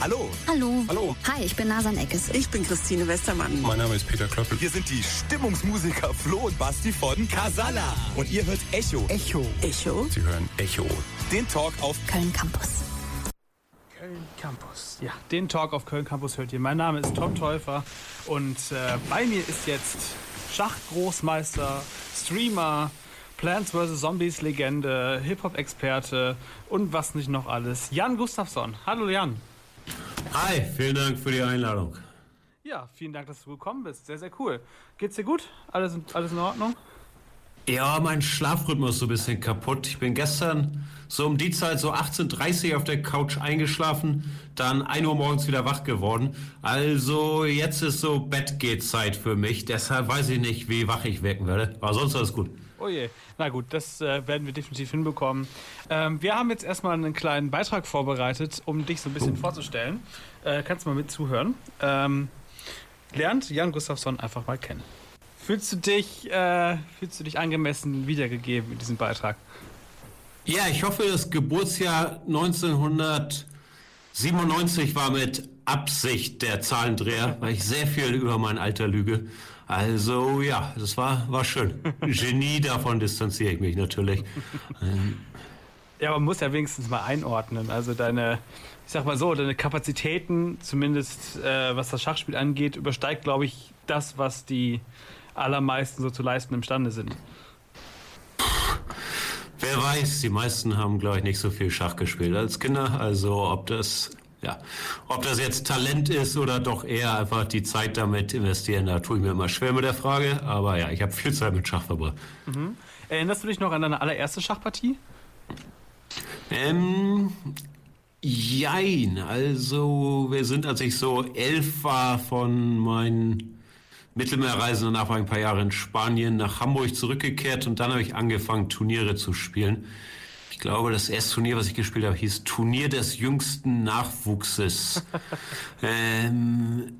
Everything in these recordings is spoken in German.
Hallo. Hallo. Hallo. Hi, ich bin Nasan Eckes. Ich bin Christine Westermann. Mein Name ist Peter Klöppel. Wir sind die Stimmungsmusiker Flo und Basti von Casala. Und ihr hört Echo. Echo. Echo. Sie hören Echo. Den Talk auf Köln Campus. Köln Campus. Ja, den Talk auf Köln Campus hört ihr. Mein Name ist Tom Täufer und äh, bei mir ist jetzt Schachgroßmeister, Streamer, Plants vs. Zombies Legende, Hip-Hop-Experte und was nicht noch alles. Jan Gustafsson. Hallo Jan. Hi, vielen Dank für die Einladung. Ja, vielen Dank, dass du gekommen bist. Sehr, sehr cool. Geht's dir gut? Alles, alles in Ordnung? Ja, mein Schlafrhythmus ist so ein bisschen kaputt. Ich bin gestern so um die Zeit, so 18.30 Uhr auf der Couch eingeschlafen, dann 1 Uhr morgens wieder wach geworden. Also jetzt ist so Bettgehzeit für mich. Deshalb weiß ich nicht, wie wach ich wirken werde. Aber sonst alles gut. Oh je. Na gut, das äh, werden wir definitiv hinbekommen. Ähm, wir haben jetzt erstmal einen kleinen Beitrag vorbereitet, um dich so ein bisschen vorzustellen. Äh, kannst du mal mit zuhören. Ähm, lernt Jan Gustafsson einfach mal kennen. Fühlst du dich, äh, fühlst du dich angemessen wiedergegeben in diesem Beitrag? Ja, ich hoffe, das Geburtsjahr 1997 war mit Absicht der Zahlendreher, weil ich sehr viel über mein Alter lüge. Also ja, das war, war schön. Genie, davon distanziere ich mich natürlich. Ähm, Ja, man muss ja wenigstens mal einordnen. Also deine, ich sag mal so, deine Kapazitäten, zumindest äh, was das Schachspiel angeht, übersteigt, glaube ich, das, was die allermeisten so zu leisten imstande sind. Wer weiß, die meisten haben, glaube ich, nicht so viel Schach gespielt als Kinder. Also ob das, ja, ob das jetzt Talent ist oder doch eher einfach die Zeit damit investieren, da tue ich mir immer schwer mit der Frage. Aber ja, ich habe viel Zeit mit Schach verbracht. Erinnerst du dich noch an deine allererste Schachpartie? Ähm, jein. Also wir sind, als ich so elf war, von meinen Mittelmeerreisen, danach war ich ein paar Jahre in Spanien, nach Hamburg zurückgekehrt und dann habe ich angefangen, Turniere zu spielen. Ich glaube, das erste Turnier, was ich gespielt habe, hieß Turnier des jüngsten Nachwuchses. ähm,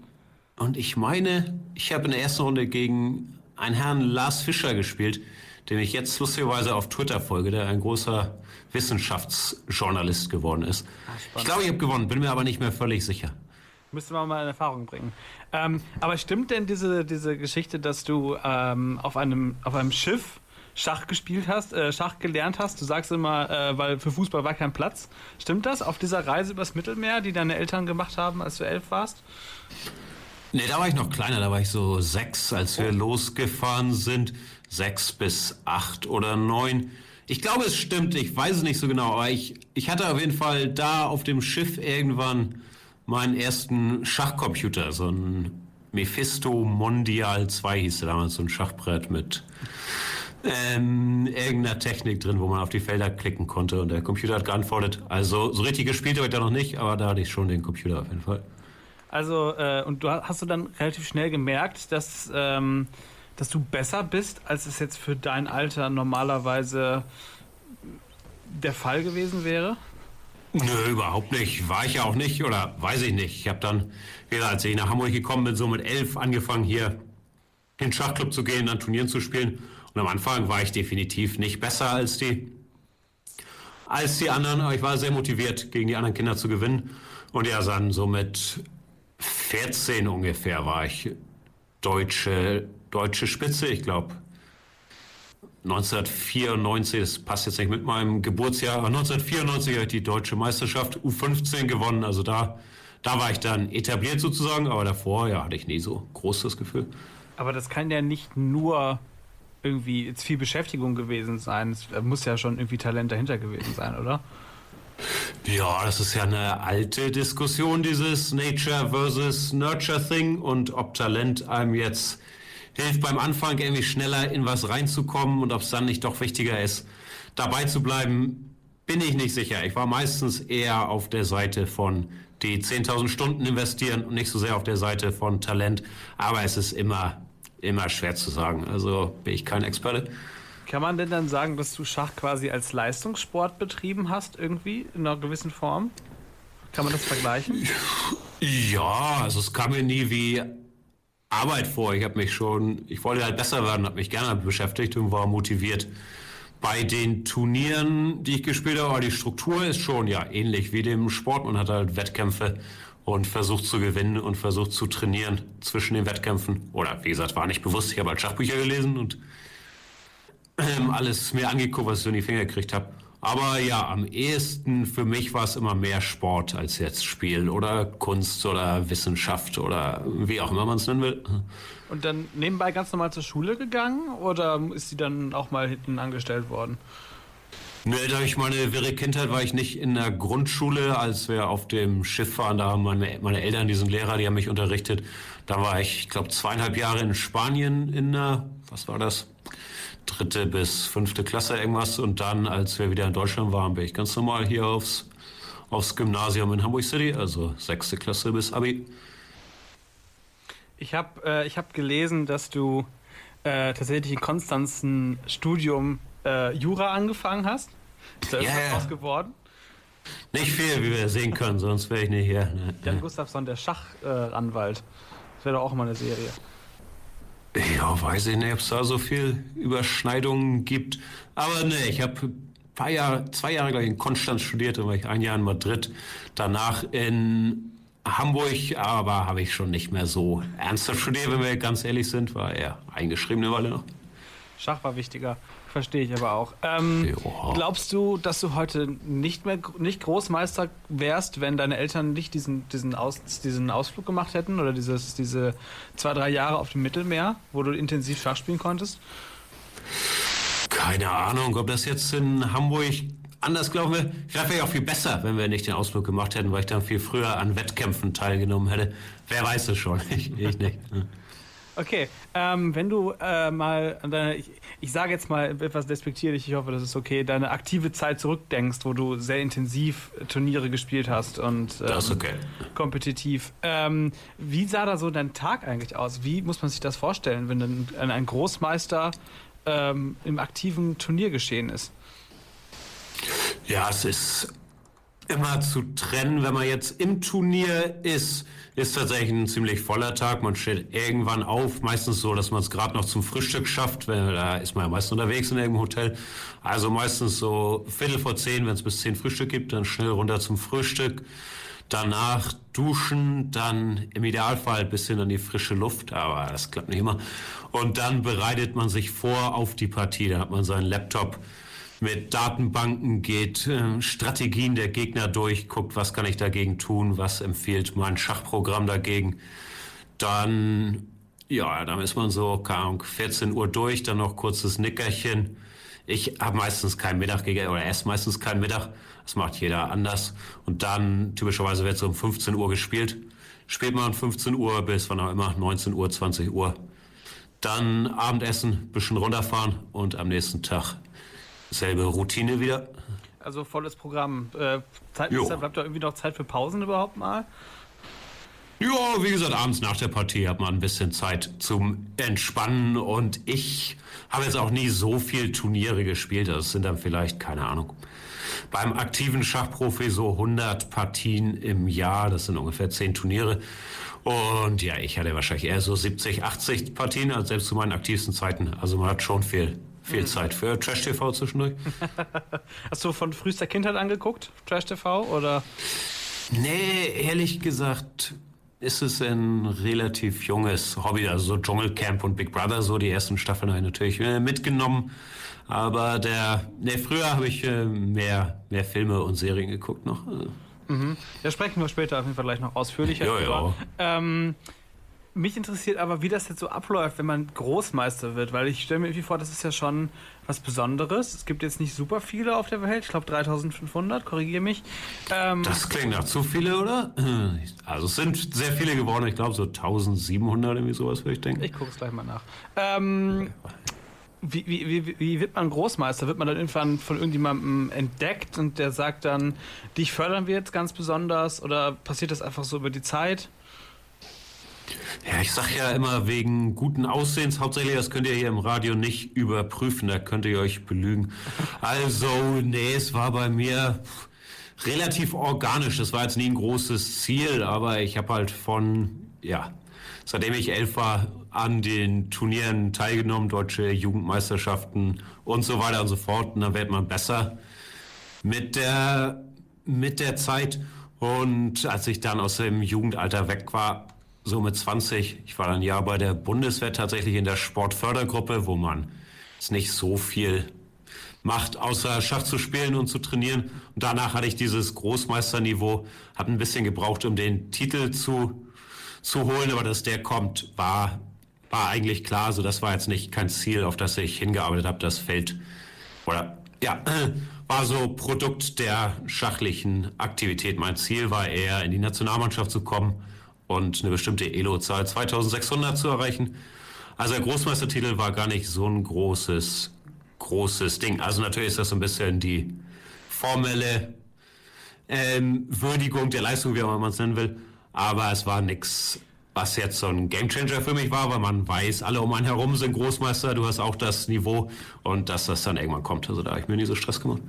und ich meine, ich habe in der ersten Runde gegen einen Herrn Lars Fischer gespielt, den ich jetzt lustigerweise auf Twitter folge, der ein großer Wissenschaftsjournalist geworden ist. ich glaube, ich habe gewonnen, bin mir aber nicht mehr völlig sicher. Müsste man mal in Erfahrung bringen. Ähm, aber stimmt denn diese, diese Geschichte, dass du ähm, auf, einem, auf einem Schiff Schach gespielt hast, äh, Schach gelernt hast? Du sagst immer, äh, weil für Fußball war kein Platz. Stimmt das auf dieser Reise übers Mittelmeer, die deine Eltern gemacht haben, als du elf warst? Nee, da war ich noch kleiner, da war ich so sechs, als wir losgefahren sind. Sechs bis acht oder neun. Ich glaube, es stimmt, ich weiß es nicht so genau, aber ich, ich hatte auf jeden Fall da auf dem Schiff irgendwann meinen ersten Schachcomputer, so ein Mephisto Mondial 2 hieß der damals, so ein Schachbrett mit ähm, irgendeiner Technik drin, wo man auf die Felder klicken konnte und der Computer hat geantwortet. Also so richtig gespielt habe ich da noch nicht, aber da hatte ich schon den Computer auf jeden Fall. Also, äh, und du hast, du dann relativ schnell gemerkt, dass, ähm, dass du besser bist, als es jetzt für dein Alter normalerweise der Fall gewesen wäre? Nö, überhaupt nicht. War ich ja auch nicht oder weiß ich nicht. Ich habe dann, wieder als ich nach Hamburg gekommen bin, so mit elf angefangen hier in den Schachclub zu gehen, dann Turnieren zu spielen. Und am Anfang war ich definitiv nicht besser als die, als die anderen, aber ich war sehr motiviert, gegen die anderen Kinder zu gewinnen. Und ja, dann so mit 14 ungefähr war ich deutsche, deutsche Spitze, ich glaube 1994, das passt jetzt nicht mit meinem Geburtsjahr, aber 1994 habe ich die deutsche Meisterschaft U15 gewonnen. Also da, da war ich dann etabliert sozusagen, aber davor ja, hatte ich nie so groß das Gefühl. Aber das kann ja nicht nur irgendwie jetzt viel Beschäftigung gewesen sein. Es muss ja schon irgendwie Talent dahinter gewesen sein, oder? Ja, das ist ja eine alte Diskussion, dieses Nature versus Nurture Thing und ob Talent einem jetzt hilft beim Anfang irgendwie schneller in was reinzukommen und ob es dann nicht doch wichtiger ist, dabei zu bleiben, bin ich nicht sicher. Ich war meistens eher auf der Seite von die 10.000 Stunden investieren und nicht so sehr auf der Seite von Talent. Aber es ist immer, immer schwer zu sagen. Also bin ich kein Experte. Kann man denn dann sagen, dass du Schach quasi als Leistungssport betrieben hast, irgendwie in einer gewissen Form? Kann man das vergleichen? Ja, also es kam mir nie wie Arbeit vor. Ich habe mich schon, ich wollte halt besser werden, habe mich gerne beschäftigt und war motiviert, bei den Turnieren, die ich gespielt habe, die Struktur ist schon ja ähnlich wie dem Sport. Man hat halt Wettkämpfe und versucht zu gewinnen und versucht zu trainieren zwischen den Wettkämpfen. Oder wie gesagt, war nicht bewusst, ich habe halt Schachbücher gelesen und ähm, alles mir angeguckt, was ich so in die Finger gekriegt habe. Aber ja, am ehesten für mich war es immer mehr Sport als jetzt Spiel oder Kunst oder Wissenschaft oder wie auch immer man es nennen will. Und dann nebenbei ganz normal zur Schule gegangen oder ist sie dann auch mal hinten angestellt worden? Nee, da ich meine wirre Kindheit war ich nicht in der Grundschule, als wir auf dem Schiff waren. Da haben meine, meine Eltern, diesen Lehrer, die haben mich unterrichtet. Da war ich, ich glaube, zweieinhalb Jahre in Spanien in der, was war das? dritte bis fünfte Klasse irgendwas. Und dann, als wir wieder in Deutschland waren, bin ich ganz normal hier aufs, aufs Gymnasium in Hamburg City, also sechste Klasse bis Abi. Ich habe äh, hab gelesen, dass du äh, tatsächlich in Konstanz ein Studium äh, Jura angefangen hast. Ist da irgendwas ja. draus geworden? Nicht viel, wie wir sehen können, sonst wäre ich nicht hier. Ne? Jan Gustafsson, der Schachanwalt. das wäre doch auch mal eine Serie. Ja, weiß ich nicht, ob es da so viel Überschneidungen gibt. Aber ne, ich habe paar Jahre, zwei Jahre gleich in Konstanz studiert, dann war ich ein Jahr in Madrid, danach in Hamburg, aber habe ich schon nicht mehr so ernsthaft studiert, wenn wir ganz ehrlich sind, war eher eingeschriebene Weile noch. Schach war wichtiger. Verstehe ich aber auch. Ähm, glaubst du, dass du heute nicht mehr nicht Großmeister wärst, wenn deine Eltern nicht diesen, diesen, Aus, diesen Ausflug gemacht hätten oder dieses, diese zwei, drei Jahre auf dem Mittelmeer, wo du intensiv Schach spielen konntest? Keine Ahnung, ob das jetzt in Hamburg anders glauben wir. Vielleicht wäre ja auch viel besser, wenn wir nicht den Ausflug gemacht hätten, weil ich dann viel früher an Wettkämpfen teilgenommen hätte. Wer weiß es schon, ich, ich nicht. Okay, ähm, wenn du äh, mal an deine, ich, ich sage jetzt mal etwas despektierlich, ich hoffe, das ist okay, deine aktive Zeit zurückdenkst, wo du sehr intensiv Turniere gespielt hast und ähm, Das ist okay. kompetitiv. Ähm, wie sah da so dein Tag eigentlich aus? Wie muss man sich das vorstellen, wenn ein, ein Großmeister ähm, im aktiven Turniergeschehen ist? Ja, es ist immer zu trennen. Wenn man jetzt im Turnier ist, ist tatsächlich ein ziemlich voller Tag. Man steht irgendwann auf, meistens so, dass man es gerade noch zum Frühstück schafft. Weil da ist man ja meist unterwegs in irgendeinem Hotel. Also meistens so Viertel vor zehn, wenn es bis zehn Frühstück gibt, dann schnell runter zum Frühstück. Danach duschen, dann im Idealfall ein bisschen an die frische Luft, aber das klappt nicht immer. Und dann bereitet man sich vor auf die Partie. Da hat man seinen Laptop mit Datenbanken, geht äh, Strategien der Gegner durch, guckt, was kann ich dagegen tun, was empfiehlt mein Schachprogramm dagegen. Dann, ja, dann ist man so, keine Ahnung, 14 Uhr durch, dann noch kurzes Nickerchen. Ich habe meistens keinen Mittag gegessen oder esse meistens keinen Mittag. Das macht jeder anders. Und dann, typischerweise wird so um 15 Uhr gespielt. Spielt man 15 Uhr bis wann auch immer, 19 Uhr, 20 Uhr. Dann Abendessen, bisschen runterfahren und am nächsten Tag selbe Routine wieder. Also volles Programm. Äh, Zeit, bleibt da irgendwie noch Zeit für Pausen überhaupt mal? Ja, wie gesagt, abends nach der Partie hat man ein bisschen Zeit zum Entspannen und ich habe jetzt auch nie so viel Turniere gespielt. Das sind dann vielleicht, keine Ahnung, beim aktiven Schachprofi so 100 Partien im Jahr. Das sind ungefähr 10 Turniere. Und ja, ich hatte wahrscheinlich eher so 70, 80 Partien, als selbst zu meinen aktivsten Zeiten. Also man hat schon viel, viel Zeit für Trash-TV zwischendurch. Hast du von frühester Kindheit angeguckt, Trash TV? Oder? Nee, ehrlich gesagt ist es ein relativ junges Hobby. Also so Dschungelcamp und Big Brother, so die ersten Staffeln habe ich natürlich äh, mitgenommen. Aber der, nee, früher habe ich äh, mehr, mehr Filme und Serien geguckt noch. Äh, Da sprechen wir später auf jeden Fall gleich noch ausführlicher Ja, ja. Ähm, mich interessiert aber, wie das jetzt so abläuft, wenn man Großmeister wird, weil ich stelle mir irgendwie vor, das ist ja schon was Besonderes. Es gibt jetzt nicht super viele auf der Welt, ich glaube 3500, korrigiere mich. Ähm, Das klingt nach zu viele, oder? Also es sind sehr viele geworden. Ich glaube so 1700 irgendwie sowas, würde ich denken. ich gucke es gleich mal nach. Ähm, wie, wie, wie, wie wird man Großmeister? Wird man dann irgendwann von irgendjemandem entdeckt und der sagt dann, dich fördern wir jetzt ganz besonders oder passiert das einfach so über die Zeit? Ja, ich sag ja immer wegen guten Aussehens, hauptsächlich, das könnt ihr hier im Radio nicht überprüfen, da könnt ihr euch belügen. Also, nee, es war bei mir relativ organisch, das war jetzt nie ein großes Ziel, aber ich habe halt von, ja, seitdem ich elf war, an den Turnieren teilgenommen, deutsche Jugendmeisterschaften und so weiter und so fort. Und dann wird man besser mit der, mit der Zeit. Und als ich dann aus dem Jugendalter weg war, so mit 20, ich war dann ja bei der Bundeswehr tatsächlich in der Sportfördergruppe, wo man es nicht so viel macht, außer Schach zu spielen und zu trainieren. Und danach hatte ich dieses Großmeisterniveau, habe ein bisschen gebraucht, um den Titel zu, zu holen, aber dass der kommt, war, war eigentlich klar. Also das war jetzt nicht kein Ziel, auf das ich hingearbeitet habe. Das fällt, oder ja, war so Produkt der schachlichen Aktivität. Mein Ziel war eher, in die Nationalmannschaft zu kommen und eine bestimmte Elo-Zahl 2600 zu erreichen. Also der Großmeistertitel war gar nicht so ein großes großes Ding. Also natürlich ist das so ein bisschen die formelle ähm, Würdigung der Leistung, wie auch man es nennen will. Aber es war nichts, was jetzt so ein Gamechanger für mich war, weil man weiß, alle um einen herum sind Großmeister, du hast auch das Niveau und dass das dann irgendwann kommt. Also da habe ich mir nie so Stress gemacht.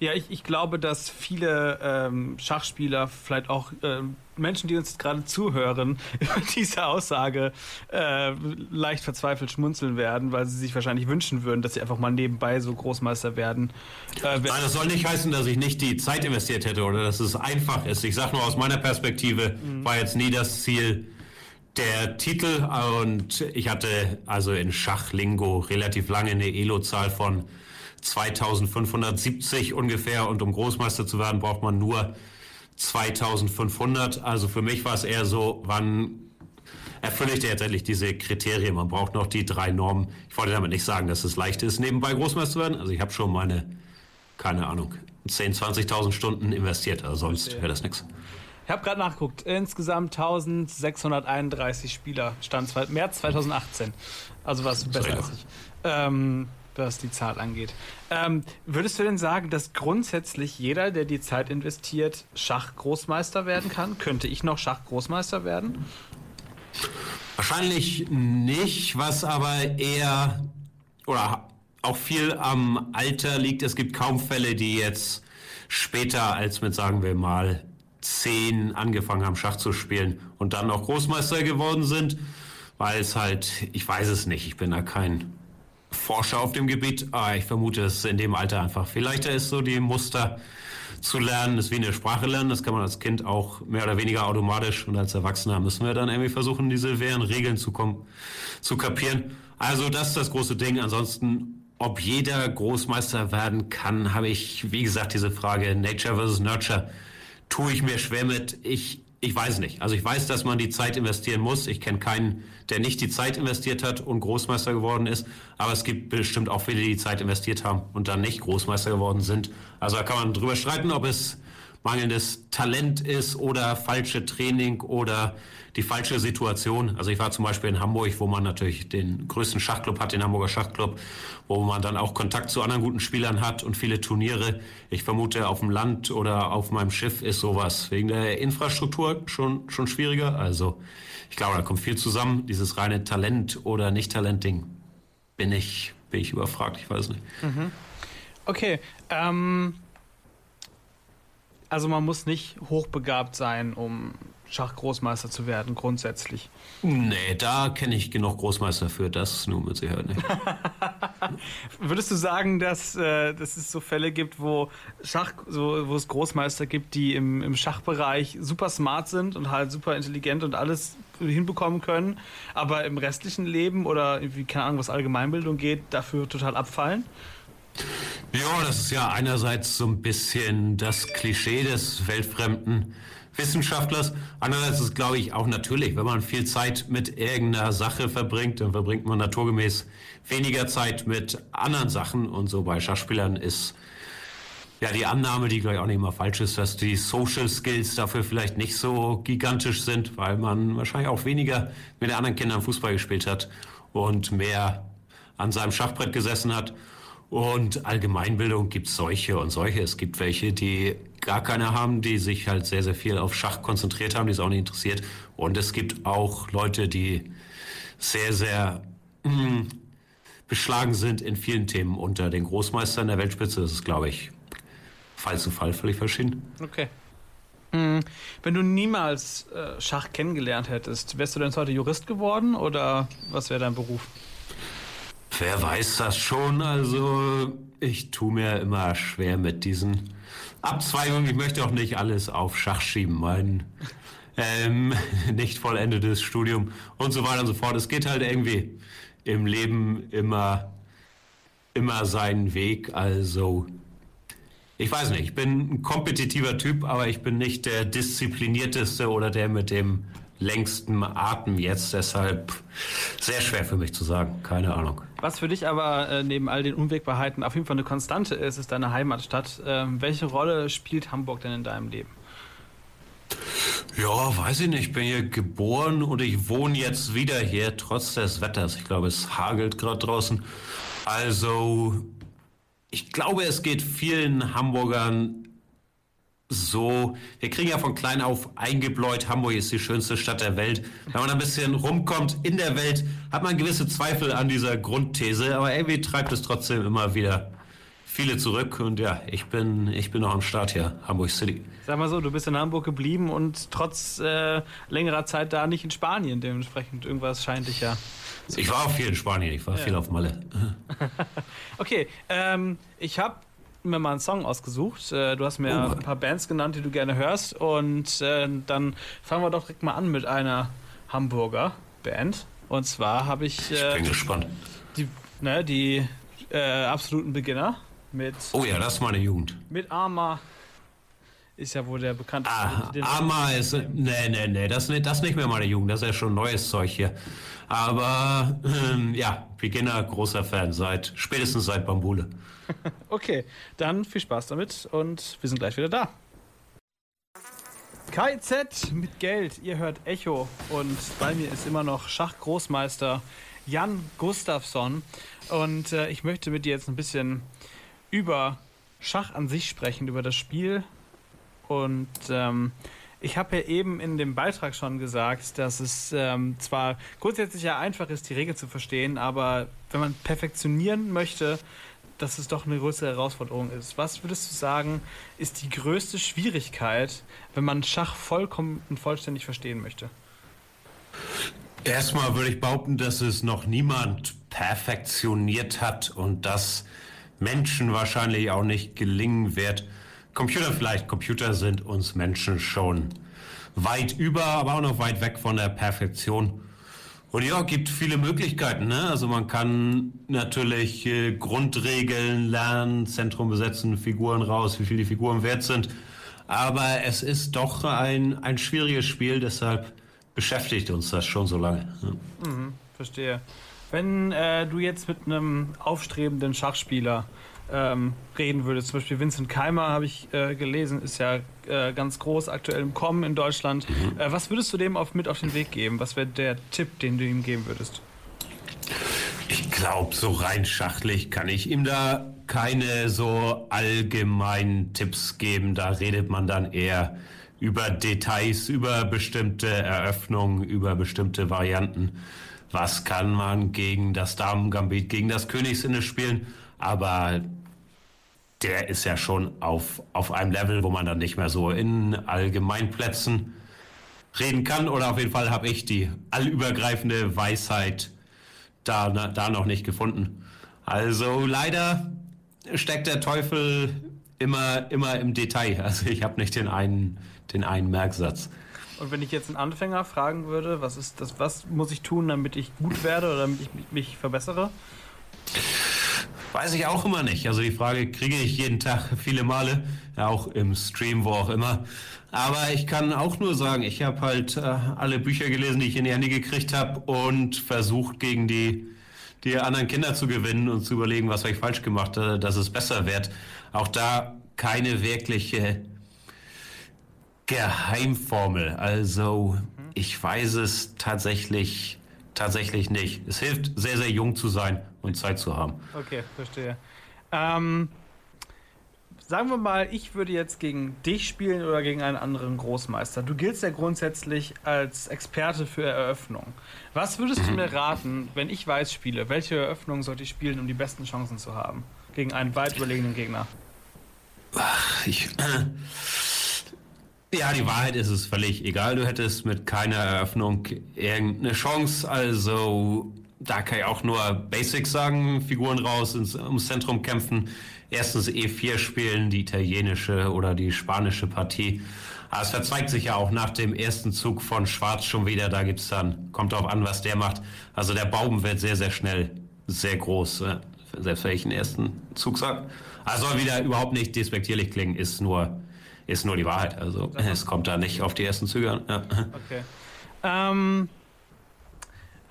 Ja, ich, ich glaube, dass viele ähm, Schachspieler, vielleicht auch ähm, Menschen, die uns gerade zuhören, über diese Aussage äh, leicht verzweifelt schmunzeln werden, weil sie sich wahrscheinlich wünschen würden, dass sie einfach mal nebenbei so Großmeister werden. Äh, Nein, das soll nicht heißen, dass ich nicht die Zeit investiert hätte oder dass es einfach ist. Ich sage nur aus meiner Perspektive, mhm. war jetzt nie das Ziel, der Titel und ich hatte also in Schachlingo relativ lange eine Elo-Zahl von 2570 ungefähr und um Großmeister zu werden, braucht man nur 2500. Also für mich war es eher so, wann erfülle ich jetzt endlich diese Kriterien? Man braucht noch die drei Normen. Ich wollte damit nicht sagen, dass es leicht ist, nebenbei Großmeister zu werden. Also ich habe schon meine, keine Ahnung, 10.000, 20.000 Stunden investiert. Also sonst wäre das nichts. Ich habe gerade nachgeguckt. Insgesamt 1631 Spieler, stand März 2018. Also was besser als ich. Ähm, was die Zahl angeht. Ähm, würdest du denn sagen, dass grundsätzlich jeder, der die Zeit investiert, Schachgroßmeister werden kann? Könnte ich noch Schachgroßmeister werden? Wahrscheinlich nicht, was aber eher oder auch viel am Alter liegt. Es gibt kaum Fälle, die jetzt später als mit, sagen wir mal, zehn angefangen haben, Schach zu spielen und dann auch Großmeister geworden sind, weil es halt, ich weiß es nicht, ich bin da kein Forscher auf dem Gebiet. Ah, ich vermute, es in dem Alter einfach viel leichter ist, so die Muster zu lernen. Das ist wie eine Sprache lernen. Das kann man als Kind auch mehr oder weniger automatisch. Und als Erwachsener müssen wir dann irgendwie versuchen, diese wären Regeln zu, zu kapieren. Also das ist das große Ding. Ansonsten, ob jeder Großmeister werden kann, habe ich, wie gesagt, diese Frage Nature versus Nurture, tue ich mir schwer mit. Ich ich weiß nicht. Also ich weiß, dass man die Zeit investieren muss. Ich kenne keinen, der nicht die Zeit investiert hat und Großmeister geworden ist. Aber es gibt bestimmt auch viele, die die Zeit investiert haben und dann nicht Großmeister geworden sind. Also da kann man drüber streiten, ob es mangelndes Talent ist oder falsche Training oder die falsche Situation. Also ich war zum Beispiel in Hamburg, wo man natürlich den größten Schachclub hat, den Hamburger Schachclub, wo man dann auch Kontakt zu anderen guten Spielern hat und viele Turniere. Ich vermute, auf dem Land oder auf meinem Schiff ist sowas wegen der Infrastruktur schon, schon schwieriger. Also ich glaube, da kommt viel zusammen. Dieses reine Talent oder Nicht-Talent-Ding bin ich, bin ich überfragt. Ich weiß nicht. Mhm. Okay, ähm, also man muss nicht hochbegabt sein, um Schachgroßmeister zu werden, grundsätzlich. Nee, da kenne ich genug Großmeister für, das nur mit Sicherheit nicht. Würdest du sagen, dass, äh, dass es so Fälle gibt, wo, Schach, so, wo es Großmeister gibt, die im, im Schachbereich super smart sind und halt super intelligent und alles hinbekommen können, aber im restlichen Leben oder irgendwie, keine Ahnung, was Allgemeinbildung geht, dafür total abfallen? Ja, das ist ja einerseits so ein bisschen das Klischee des weltfremden Wissenschaftlers. Andererseits ist es, glaube ich, auch natürlich, wenn man viel Zeit mit irgendeiner Sache verbringt, dann verbringt man naturgemäß weniger Zeit mit anderen Sachen. Und so bei Schachspielern ist ja die Annahme, die glaube ich auch nicht immer falsch ist, dass die Social Skills dafür vielleicht nicht so gigantisch sind, weil man wahrscheinlich auch weniger mit den anderen Kindern Fußball gespielt hat und mehr an seinem Schachbrett gesessen hat. Und Allgemeinbildung gibt es solche und solche. Es gibt welche, die gar keine haben, die sich halt sehr, sehr viel auf Schach konzentriert haben, die es auch nicht interessiert. Und es gibt auch Leute, die sehr, sehr mh, beschlagen sind in vielen Themen. Unter den Großmeistern der Weltspitze das ist glaube ich, Fall zu Fall völlig verschieden. Okay. Hm, wenn du niemals äh, Schach kennengelernt hättest, wärst du denn heute Jurist geworden oder was wäre dein Beruf? Wer weiß das schon? Also, ich tue mir immer schwer mit diesen Abzweigungen. Ich möchte auch nicht alles auf Schach schieben. Mein ähm, nicht vollendetes Studium und so weiter und so fort. Es geht halt irgendwie im Leben immer, immer seinen Weg. Also, ich weiß nicht, ich bin ein kompetitiver Typ, aber ich bin nicht der disziplinierteste oder der mit dem längsten Atem jetzt. Deshalb sehr schwer für mich zu sagen. Keine Ahnung. Was für dich aber äh, neben all den Unwägbarkeiten auf jeden Fall eine Konstante ist, ist deine Heimatstadt. Ähm, welche Rolle spielt Hamburg denn in deinem Leben? Ja, weiß ich nicht. Ich bin hier geboren und ich wohne jetzt wieder hier, trotz des Wetters. Ich glaube, es hagelt gerade draußen. Also, ich glaube, es geht vielen Hamburgern so. Wir kriegen ja von klein auf eingebläut, Hamburg ist die schönste Stadt der Welt. Wenn man ein bisschen rumkommt in der Welt, hat man gewisse Zweifel an dieser Grundthese, aber irgendwie treibt es trotzdem immer wieder viele zurück und ja, ich bin, ich bin noch am Start hier, Hamburg City. Sag mal so, du bist in Hamburg geblieben und trotz äh, längerer Zeit da nicht in Spanien, dementsprechend irgendwas scheint dich ja. Ich war auch viel in Spanien, ich war ja. viel auf Malle. okay, ähm, ich habe mir mal einen Song ausgesucht. Äh, du hast mir oh. ein paar Bands genannt, die du gerne hörst und äh, dann fangen wir doch direkt mal an mit einer Hamburger Band. Und zwar habe ich. Äh, ich bin gespannt. Die, ne, die äh, absoluten Beginner mit. Oh ja, das ist meine Jugend. Mit Arma. Ist ja wohl der bekannte. Ah, Arma ist. Nee, nee, nee, das, das nicht mehr meine Jugend. Das ist ja schon neues Zeug hier. Aber ähm, ja, Beginner, großer Fan, seit spätestens seit Bambule. okay, dann viel Spaß damit und wir sind gleich wieder da. KZ mit Geld, ihr hört Echo und bei mir ist immer noch Schachgroßmeister Jan Gustafsson und äh, ich möchte mit dir jetzt ein bisschen über Schach an sich sprechen, über das Spiel. Und ähm, ich habe ja eben in dem Beitrag schon gesagt, dass es ähm, zwar grundsätzlich ja einfach ist, die Regel zu verstehen, aber wenn man perfektionieren möchte, dass es doch eine größere Herausforderung ist. Was würdest du sagen, ist die größte Schwierigkeit, wenn man Schach vollkommen und vollständig verstehen möchte? Erstmal würde ich behaupten, dass es noch niemand perfektioniert hat und dass Menschen wahrscheinlich auch nicht gelingen wird. Computer vielleicht, Computer sind uns Menschen schon weit über, aber auch noch weit weg von der Perfektion. Und ja, gibt viele Möglichkeiten. Ne? Also man kann natürlich äh, Grundregeln lernen, Zentrum besetzen, Figuren raus, wie viel die Figuren wert sind. Aber es ist doch ein, ein schwieriges Spiel, deshalb beschäftigt uns das schon so lange. Ne? Mhm, verstehe. Wenn äh, du jetzt mit einem aufstrebenden Schachspieler ähm, reden würdest, zum Beispiel Vincent Keimer habe ich äh, gelesen, ist ja äh, ganz groß aktuell im Kommen in Deutschland. Mhm. Äh, was würdest du dem auf, mit auf den Weg geben? Was wäre der Tipp, den du ihm geben würdest? Ich glaube, so rein schachlich kann ich ihm da keine so allgemeinen Tipps geben. Da redet man dann eher über Details, über bestimmte Eröffnungen, über bestimmte Varianten was kann man gegen das Damen-Gambit, gegen das Königsinde spielen. Aber der ist ja schon auf, auf einem Level, wo man dann nicht mehr so in Allgemeinplätzen reden kann. Oder auf jeden Fall habe ich die allübergreifende Weisheit da, da noch nicht gefunden. Also leider steckt der Teufel immer, immer im Detail. Also ich habe nicht den einen, den einen Merksatz. Und wenn ich jetzt einen Anfänger fragen würde, was ist das, was muss ich tun, damit ich gut werde oder damit ich mich verbessere? Weiß ich auch immer nicht. Also die Frage kriege ich jeden Tag viele Male, ja auch im Stream, wo auch immer. Aber ich kann auch nur sagen, ich habe halt äh, alle Bücher gelesen, die ich in die Hände gekriegt habe und versucht gegen die, die anderen Kinder zu gewinnen und zu überlegen, was habe ich falsch gemacht, äh, dass es besser wird. Auch da keine wirkliche Geheimformel. Also ich weiß es tatsächlich, tatsächlich nicht. Es hilft, sehr, sehr jung zu sein und Zeit zu haben. Okay, verstehe. Ähm, sagen wir mal, ich würde jetzt gegen dich spielen oder gegen einen anderen Großmeister. Du giltst ja grundsätzlich als Experte für Eröffnung. Was würdest mhm. du mir raten, wenn ich weiß spiele? Welche Eröffnung sollte ich spielen, um die besten Chancen zu haben? Gegen einen weit überlegenen Gegner? Ach, ich. Äh, Ja, die Wahrheit ist es völlig egal. Du hättest mit keiner Eröffnung irgendeine Chance. Also da kann ich auch nur Basics sagen. Figuren raus, ins, ums Zentrum kämpfen. Erstens E4 spielen, die italienische oder die spanische Partie. Aber es verzweigt sich ja auch nach dem ersten Zug von Schwarz schon wieder. Da gibt's dann, kommt drauf an, was der macht. Also der Baum wird sehr, sehr schnell sehr groß. Äh, selbst wenn ich den ersten Zug sage. Also soll wieder überhaupt nicht despektierlich klingen, ist nur, ist nur die Wahrheit. Also es kommt da nicht auf die ersten Züge an. Ja. Okay. Ähm,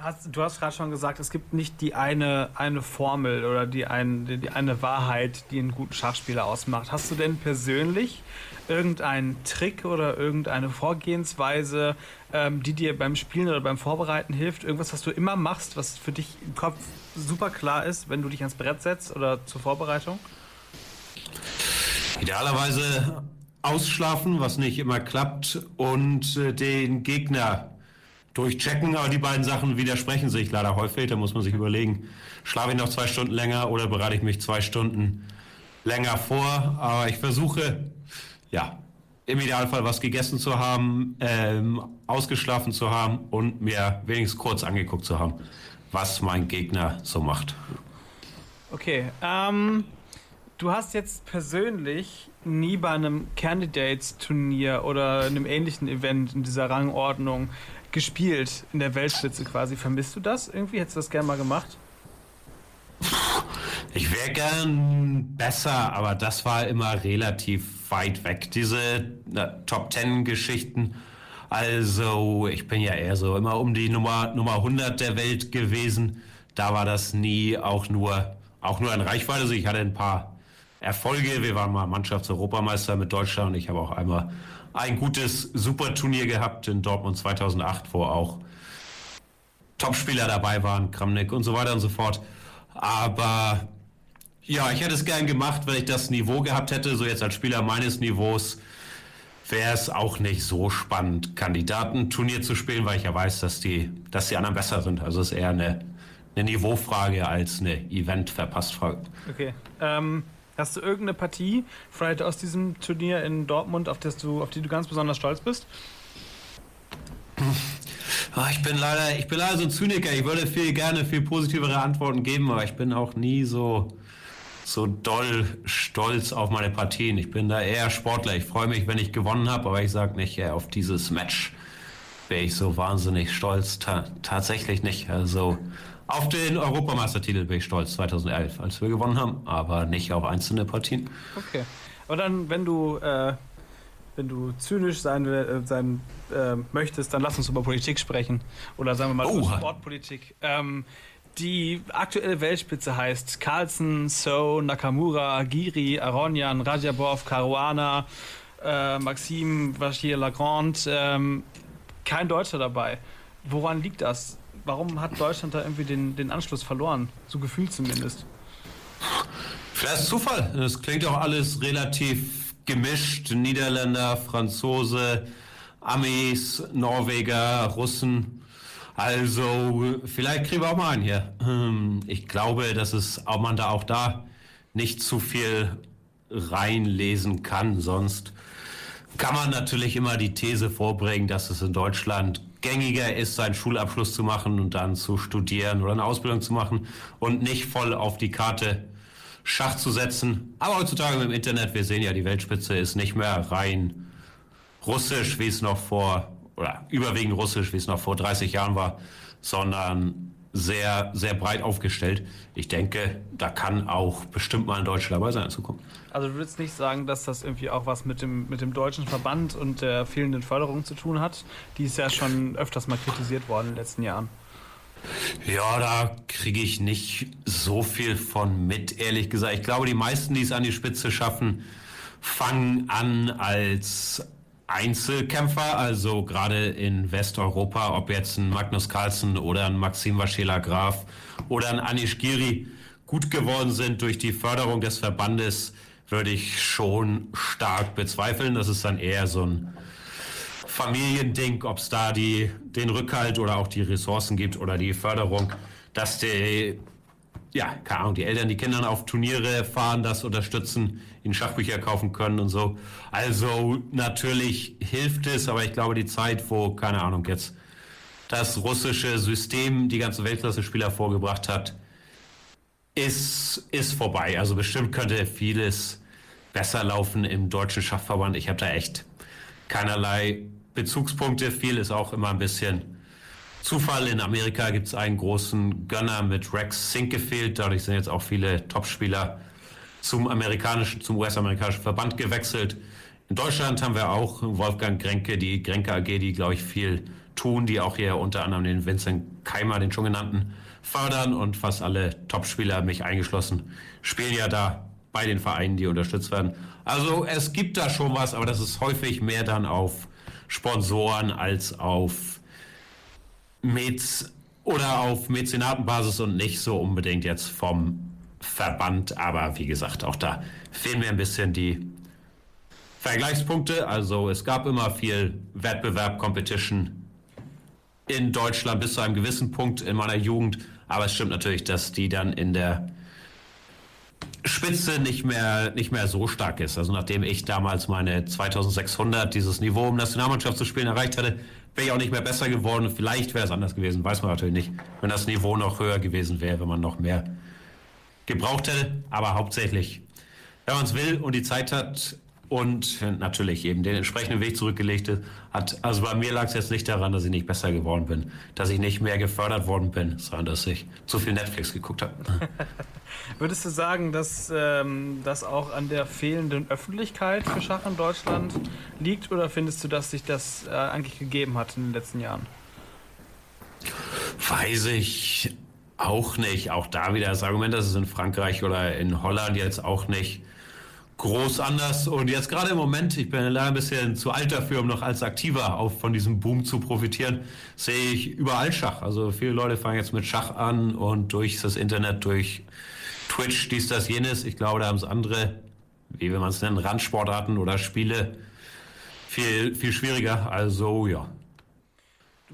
hast, du hast gerade schon gesagt, es gibt nicht die eine, eine Formel oder die, ein, die, die eine Wahrheit, die einen guten Schachspieler ausmacht. Hast du denn persönlich irgendeinen Trick oder irgendeine Vorgehensweise, ähm, die dir beim Spielen oder beim Vorbereiten hilft? Irgendwas, was du immer machst, was für dich im Kopf super klar ist, wenn du dich ans Brett setzt oder zur Vorbereitung? Idealerweise ausschlafen, was nicht immer klappt, und äh, den Gegner durchchecken, aber die beiden Sachen widersprechen sich leider häufig. Da muss man sich überlegen, schlafe ich noch zwei Stunden länger oder bereite ich mich zwei Stunden länger vor. Aber ich versuche, ja, im Idealfall was gegessen zu haben, ähm, ausgeschlafen zu haben und mir wenigstens kurz angeguckt zu haben, was mein Gegner so macht. Okay, ähm, du hast jetzt persönlich nie bei einem Candidates-Turnier oder einem ähnlichen Event in dieser Rangordnung gespielt, in der Weltspitze quasi. Vermisst du das irgendwie? Hättest du das gerne mal gemacht? Ich wäre gern besser, aber das war immer relativ weit weg, diese na, Top Ten Geschichten. Also, ich bin ja eher so immer um die Nummer, Nummer 100 der Welt gewesen. Da war das nie auch nur, auch nur ein Reichweite. Also, ich hatte ein paar Erfolge. Wir waren mal Mannschaftseuropameister mit Deutschland und ich habe auch einmal ein gutes Superturnier gehabt in Dortmund 2008, wo auch Topspieler dabei waren, Kramnik und so weiter und so fort. Aber ja, ich hätte es gern gemacht, wenn ich das Niveau gehabt hätte. So jetzt als Spieler meines Niveaus wäre es auch nicht so spannend, Kandidatenturnier zu spielen, weil ich ja weiß, dass die, dass die anderen besser sind. Also es ist eher eine, eine Niveaufrage als eine Event-Verpasst-Frage. Okay. Ähm, hast du irgendeine Partie vielleicht aus diesem Turnier in Dortmund, auf, das du, auf die du ganz besonders stolz bist? Oh, ich bin leider, ich bin leider so ein Zyniker. Ich würde viel gerne viel positivere Antworten geben, aber ich bin auch nie so so doll stolz auf meine Partien. Ich bin da eher Sportler. Ich freue mich, wenn ich gewonnen habe, aber ich sage nicht, ja, auf dieses Match wäre ich so wahnsinnig stolz. Ta tatsächlich nicht. Also auf den Europameistertitel bin ich stolz 2011, als wir gewonnen haben, aber nicht auf einzelne Partien. Okay. Aber dann, wenn du, äh, wenn du zynisch sein, äh, sein äh, möchtest, dann lass uns über Politik sprechen. Oder sagen wir mal Oh. über Sportpolitik. Ähm, die aktuelle Weltspitze heißt Carlsen, So, Nakamura, Giri, Aronian, Rajabov, Caruana, äh, Maxime Vachier-Lagrande. Ähm, kein Deutscher dabei. Woran liegt das? Warum hat Deutschland da irgendwie den, den Anschluss verloren? So gefühlt zumindest. Vielleicht ist es Zufall. Das klingt auch alles relativ gemischt. Niederländer, Franzose, Amis, Norweger, Russen. Also, vielleicht kriegen wir auch mal einen hier. Ähm, Ich glaube, dass es auch man da auch da nicht zu viel reinlesen kann. Sonst kann man natürlich immer die These vorbringen, dass es in Deutschland gängiger ist, seinen Schulabschluss zu machen und dann zu studieren oder eine Ausbildung zu machen und nicht voll auf die Karte Schach zu setzen. Aber heutzutage im Internet, wir sehen ja, die Weltspitze ist nicht mehr rein russisch, wie es noch vor, oder überwiegend russisch, wie es noch vor 30 Jahren war, sondern sehr, sehr breit aufgestellt. Ich denke, da kann auch bestimmt mal ein Deutscher dabei sein in Zukunft. Also du würdest nicht sagen, dass das irgendwie auch was mit dem, mit dem deutschen Verband und der fehlenden Förderung zu tun hat? Die ist ja schon öfters mal kritisiert worden in den letzten Jahren. Ja, da kriege ich nicht so viel von mit, ehrlich gesagt. Ich glaube, die meisten, die es an die Spitze schaffen, fangen an als Einzelkämpfer, also gerade in Westeuropa, ob jetzt ein Magnus Carlsen oder ein Maxim Vaschela Graf oder ein Anish Giri gut geworden sind durch die Förderung des Verbandes, würde ich schon stark bezweifeln. Das ist dann eher so ein Familiending, ob es da die, den Rückhalt oder auch die Ressourcen gibt oder die Förderung, dass die ja, keine Ahnung, die Eltern, die Kinder auf Turniere fahren, das unterstützen, ihnen Schachbücher kaufen können und so. Also natürlich hilft es, aber ich glaube, die Zeit, wo, keine Ahnung, jetzt das russische System die ganze Weltklasse-Spieler vorgebracht hat, ist, ist vorbei. Also bestimmt könnte vieles besser laufen im deutschen Schachverband. Ich habe da echt keinerlei Bezugspunkte. Viel ist auch immer ein bisschen Zufall. In Amerika gibt es einen großen Gönner mit Rex Sinkefield. Dadurch sind jetzt auch viele Topspieler zum amerikanischen, zum US-amerikanischen Verband gewechselt. In Deutschland haben wir auch Wolfgang Grenke, die Grenke AG, die, glaube ich, viel tun, die auch hier unter anderem den Vincent Keimer, den schon genannten, fördern und fast alle Topspieler, mich eingeschlossen, spielen ja da bei den Vereinen, die unterstützt werden. Also es gibt da schon was, aber das ist häufig mehr dann auf Sponsoren als auf Mez oder auf Mäzenatenbasis und nicht so unbedingt jetzt vom Verband. Aber wie gesagt, auch da fehlen mir ein bisschen die Vergleichspunkte. Also es gab immer viel Wettbewerb, Competition in Deutschland bis zu einem gewissen Punkt in meiner Jugend. Aber es stimmt natürlich, dass die dann in der Spitze nicht mehr, nicht mehr so stark ist. Also nachdem ich damals meine 2600 dieses Niveau, um Nationalmannschaft zu spielen, erreicht hatte, wäre ich auch nicht mehr besser geworden. Vielleicht wäre es anders gewesen, weiß man natürlich nicht, wenn das Niveau noch höher gewesen wäre, wenn man noch mehr gebraucht hätte. Aber hauptsächlich, wenn man es will und die Zeit hat, und natürlich eben den entsprechenden Weg zurückgelegt hat. Also bei mir lag es jetzt nicht daran, dass ich nicht besser geworden bin, dass ich nicht mehr gefördert worden bin, sondern dass ich zu viel Netflix geguckt habe. Würdest du sagen, dass ähm, das auch an der fehlenden Öffentlichkeit für Schach in Deutschland liegt oder findest du, dass sich das äh, eigentlich gegeben hat in den letzten Jahren? Weiß ich auch nicht. Auch da wieder das Argument, dass es in Frankreich oder in Holland jetzt auch nicht groß anders. Und jetzt gerade im Moment, ich bin leider ein bisschen zu alt dafür, um noch als Aktiver auf, von diesem Boom zu profitieren, sehe ich überall Schach. Also viele Leute fangen jetzt mit Schach an und durch das Internet, durch Twitch, dies, das, jenes. Ich glaube, da haben es andere, wie will man es nennen, Randsportarten oder Spiele viel, viel schwieriger. Also ja,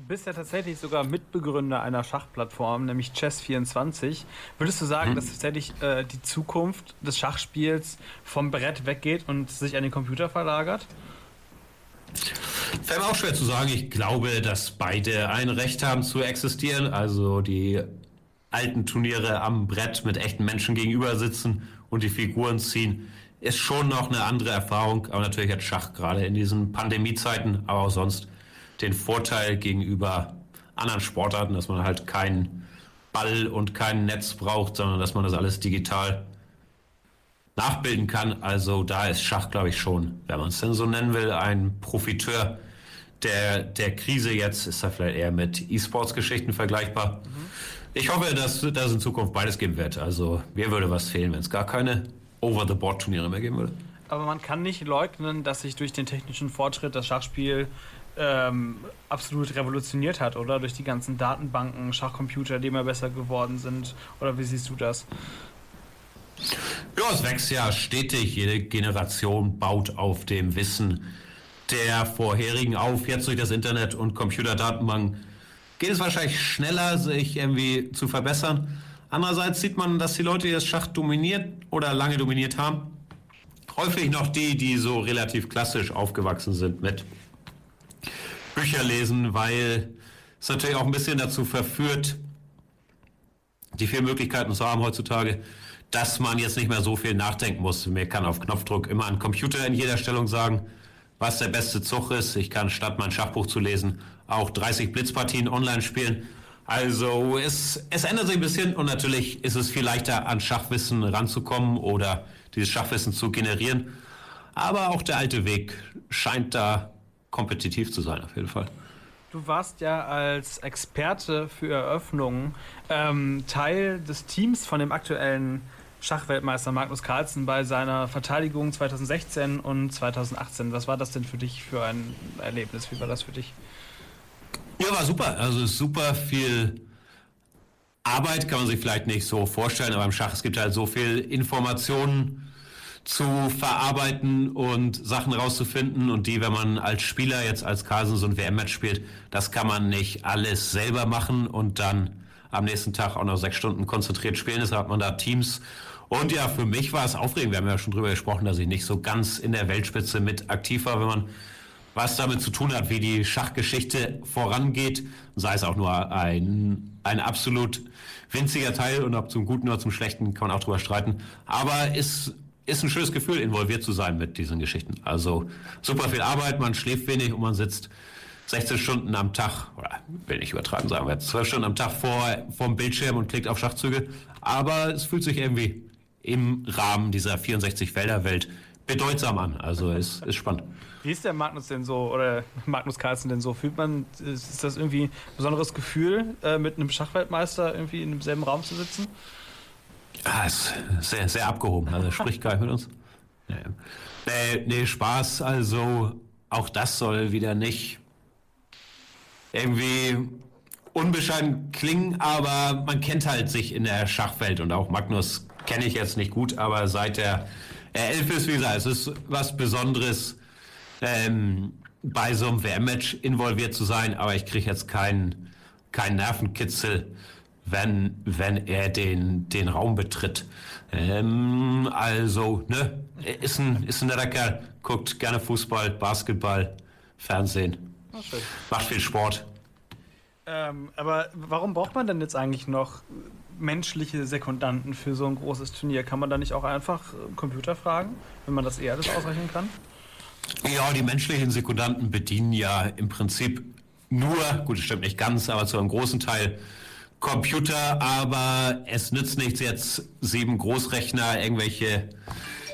bist ja tatsächlich sogar Mitbegründer einer Schachplattform, nämlich Chess24. Würdest du sagen, hm. dass tatsächlich äh, die Zukunft des Schachspiels vom Brett weggeht und sich an den Computer verlagert? Fällt mir auch schwer zu sagen. Ich glaube, dass beide ein Recht haben zu existieren. Also die alten Turniere am Brett mit echten Menschen gegenüber sitzen und die Figuren ziehen, ist schon noch eine andere Erfahrung. Aber natürlich hat Schach gerade in diesen Pandemiezeiten, aber auch sonst den Vorteil gegenüber anderen Sportarten, dass man halt keinen Ball und kein Netz braucht, sondern dass man das alles digital nachbilden kann. Also da ist Schach, glaube ich, schon, wenn man es denn so nennen will, ein Profiteur der, der Krise jetzt. Ist da vielleicht eher mit E-Sports-Geschichten vergleichbar. Mhm. Ich hoffe, dass das in Zukunft beides geben wird. Also mir würde was fehlen, wenn es gar keine Over-the-Board-Turniere mehr geben würde. Aber man kann nicht leugnen, dass sich durch den technischen Fortschritt das Schachspiel ähm, absolut revolutioniert hat, oder? Durch die ganzen Datenbanken, Schachcomputer, die immer besser geworden sind. Oder wie siehst du das? Ja, es wächst ja stetig. Jede Generation baut auf dem Wissen der vorherigen auf. Jetzt durch das Internet und Computerdatenbanken geht es wahrscheinlich schneller, sich irgendwie zu verbessern. Andererseits sieht man, dass die Leute, die das Schach dominiert oder lange dominiert haben, häufig noch die, die so relativ klassisch aufgewachsen sind mit Bücher lesen, weil es natürlich auch ein bisschen dazu verführt, die vielen Möglichkeiten zu haben heutzutage, dass man jetzt nicht mehr so viel nachdenken muss. Mir kann auf Knopfdruck immer ein Computer in jeder Stellung sagen, was der beste Zug ist. Ich kann statt mein Schachbuch zu lesen auch 30 Blitzpartien online spielen. Also es, es ändert sich ein bisschen und natürlich ist es viel leichter an Schachwissen ranzukommen oder dieses Schachwissen zu generieren. Aber auch der alte Weg scheint da kompetitiv zu sein, auf jeden Fall. Du warst ja als Experte für Eröffnungen ähm, Teil des Teams von dem aktuellen Schachweltmeister Magnus Carlsen bei seiner Verteidigung 2016 und 2018. Was war das denn für dich für ein Erlebnis? Wie war das für dich? Ja, war super. Also super viel Arbeit kann man sich vielleicht nicht so vorstellen, aber im Schach es gibt halt so viel Informationen zu verarbeiten und Sachen rauszufinden und die, wenn man als Spieler jetzt als Carlsen so ein WM-Match spielt, das kann man nicht alles selber machen und dann am nächsten Tag auch noch sechs Stunden konzentriert spielen. Deshalb hat man da Teams. Und ja, für mich war es aufregend. Wir haben ja schon drüber gesprochen, dass ich nicht so ganz in der Weltspitze mit aktiv war, wenn man was damit zu tun hat, wie die Schachgeschichte vorangeht, sei es auch nur ein, ein absolut winziger Teil und ob zum Guten oder zum Schlechten kann man auch drüber streiten. Aber ist, ist ein schönes Gefühl, involviert zu sein mit diesen Geschichten. Also super viel Arbeit, man schläft wenig und man sitzt 16 Stunden am Tag, oder will nicht übertreiben, sagen wir jetzt 12 Stunden am Tag vor, vor dem Bildschirm und klickt auf Schachzüge. Aber es fühlt sich irgendwie im Rahmen dieser 64 Felder Welt bedeutsam an. Also es ist spannend. Wie ist der Magnus denn so, oder Magnus Carlsen denn so? Fühlt man, ist das irgendwie ein besonderes Gefühl, äh, mit einem Schachweltmeister irgendwie in demselben Raum zu sitzen? Ja, ist sehr, sehr abgehoben. Also spricht gar nicht mit uns. Nee. Nee, nee, Spaß, also auch das soll wieder nicht irgendwie unbescheiden klingen, aber man kennt halt sich in der Schachwelt und auch Magnus kenne ich jetzt nicht gut, aber seit der er elf ist, wie gesagt, es ist was Besonderes, ähm, bei so einem WM-Match involviert zu sein, aber ich kriege jetzt keinen kein Nervenkitzel, wenn, wenn er den, den Raum betritt. Ähm, also, ne, ist ein, ist ein netter Kerl, guckt gerne Fußball, Basketball, Fernsehen, macht viel Sport. Ähm, aber warum braucht man denn jetzt eigentlich noch menschliche Sekundanten für so ein großes Turnier? Kann man da nicht auch einfach Computer fragen, wenn man das eh alles ausrechnen kann? Ja, die menschlichen Sekundanten bedienen ja im Prinzip nur, gut, das stimmt nicht ganz, aber zu einem großen Teil Computer, aber es nützt nichts jetzt sieben Großrechner irgendwelche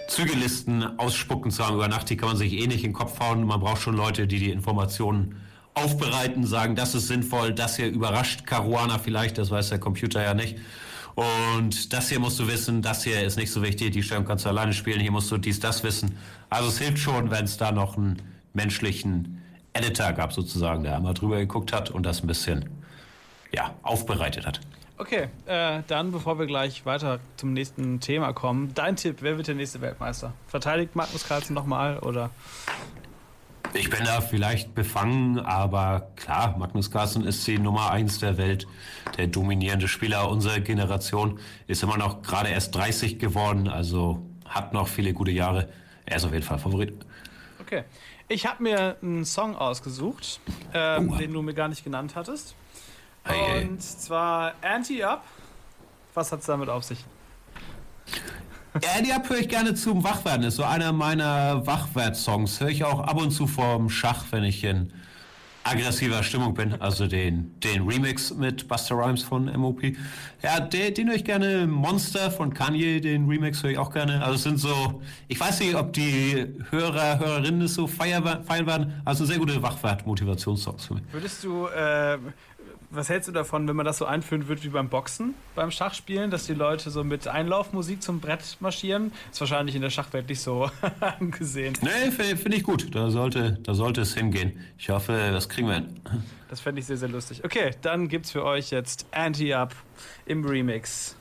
Zügelisten ausspucken zu haben über Nacht, die kann man sich eh nicht in den Kopf hauen. Man braucht schon Leute, die die Informationen aufbereiten, sagen, das ist sinnvoll, das hier überrascht Caruana vielleicht, das weiß der Computer ja nicht. Und das hier musst du wissen, das hier ist nicht so wichtig, die Stellung kannst du alleine spielen, hier musst du dies, das wissen. Also es hilft schon, wenn es da noch einen menschlichen Editor gab sozusagen, der einmal drüber geguckt hat und das ein bisschen ja, aufbereitet hat. Okay, äh, dann bevor wir gleich weiter zum nächsten Thema kommen, dein Tipp, wer wird der nächste Weltmeister? Verteidigt Magnus Carlsen nochmal oder ich bin da vielleicht befangen, aber klar, Magnus Carlsen ist die Nummer eins der Welt, der dominierende Spieler unserer Generation, ist immer noch gerade erst 30 geworden, also hat noch viele gute Jahre. Er ist auf jeden Fall Favorit. Okay. Ich habe mir einen Song ausgesucht, ähm, den du mir gar nicht genannt hattest. Hey, Und zwar Anti-Up. Was hat es damit auf sich? Die höre ich gerne zum Wachwerden. Ist so einer meiner Wachwert-Songs. Höre ich auch ab und zu vorm Schach, wenn ich in aggressiver Stimmung bin. Also den, den Remix mit Buster Rhymes von MOP. Ja, den, den höre ich gerne. Monster von Kanye, den Remix höre ich auch gerne. Also es sind so, ich weiß nicht, ob die Hörer, Hörerinnen es so feiern, feiern werden. Also sehr gute Wachwert-Motivationssongs für mich. Würdest du, äh, was hältst du davon, wenn man das so einführen wird wie beim Boxen, beim Schachspielen, dass die Leute so mit Einlaufmusik zum Brett marschieren? Ist wahrscheinlich in der Schachwelt nicht so angesehen. Nee, finde find ich gut. Da sollte, da sollte es hingehen. Ich hoffe, das kriegen wir hin. Das fände ich sehr, sehr lustig. Okay, dann gibt's für euch jetzt Anti-Up im Remix.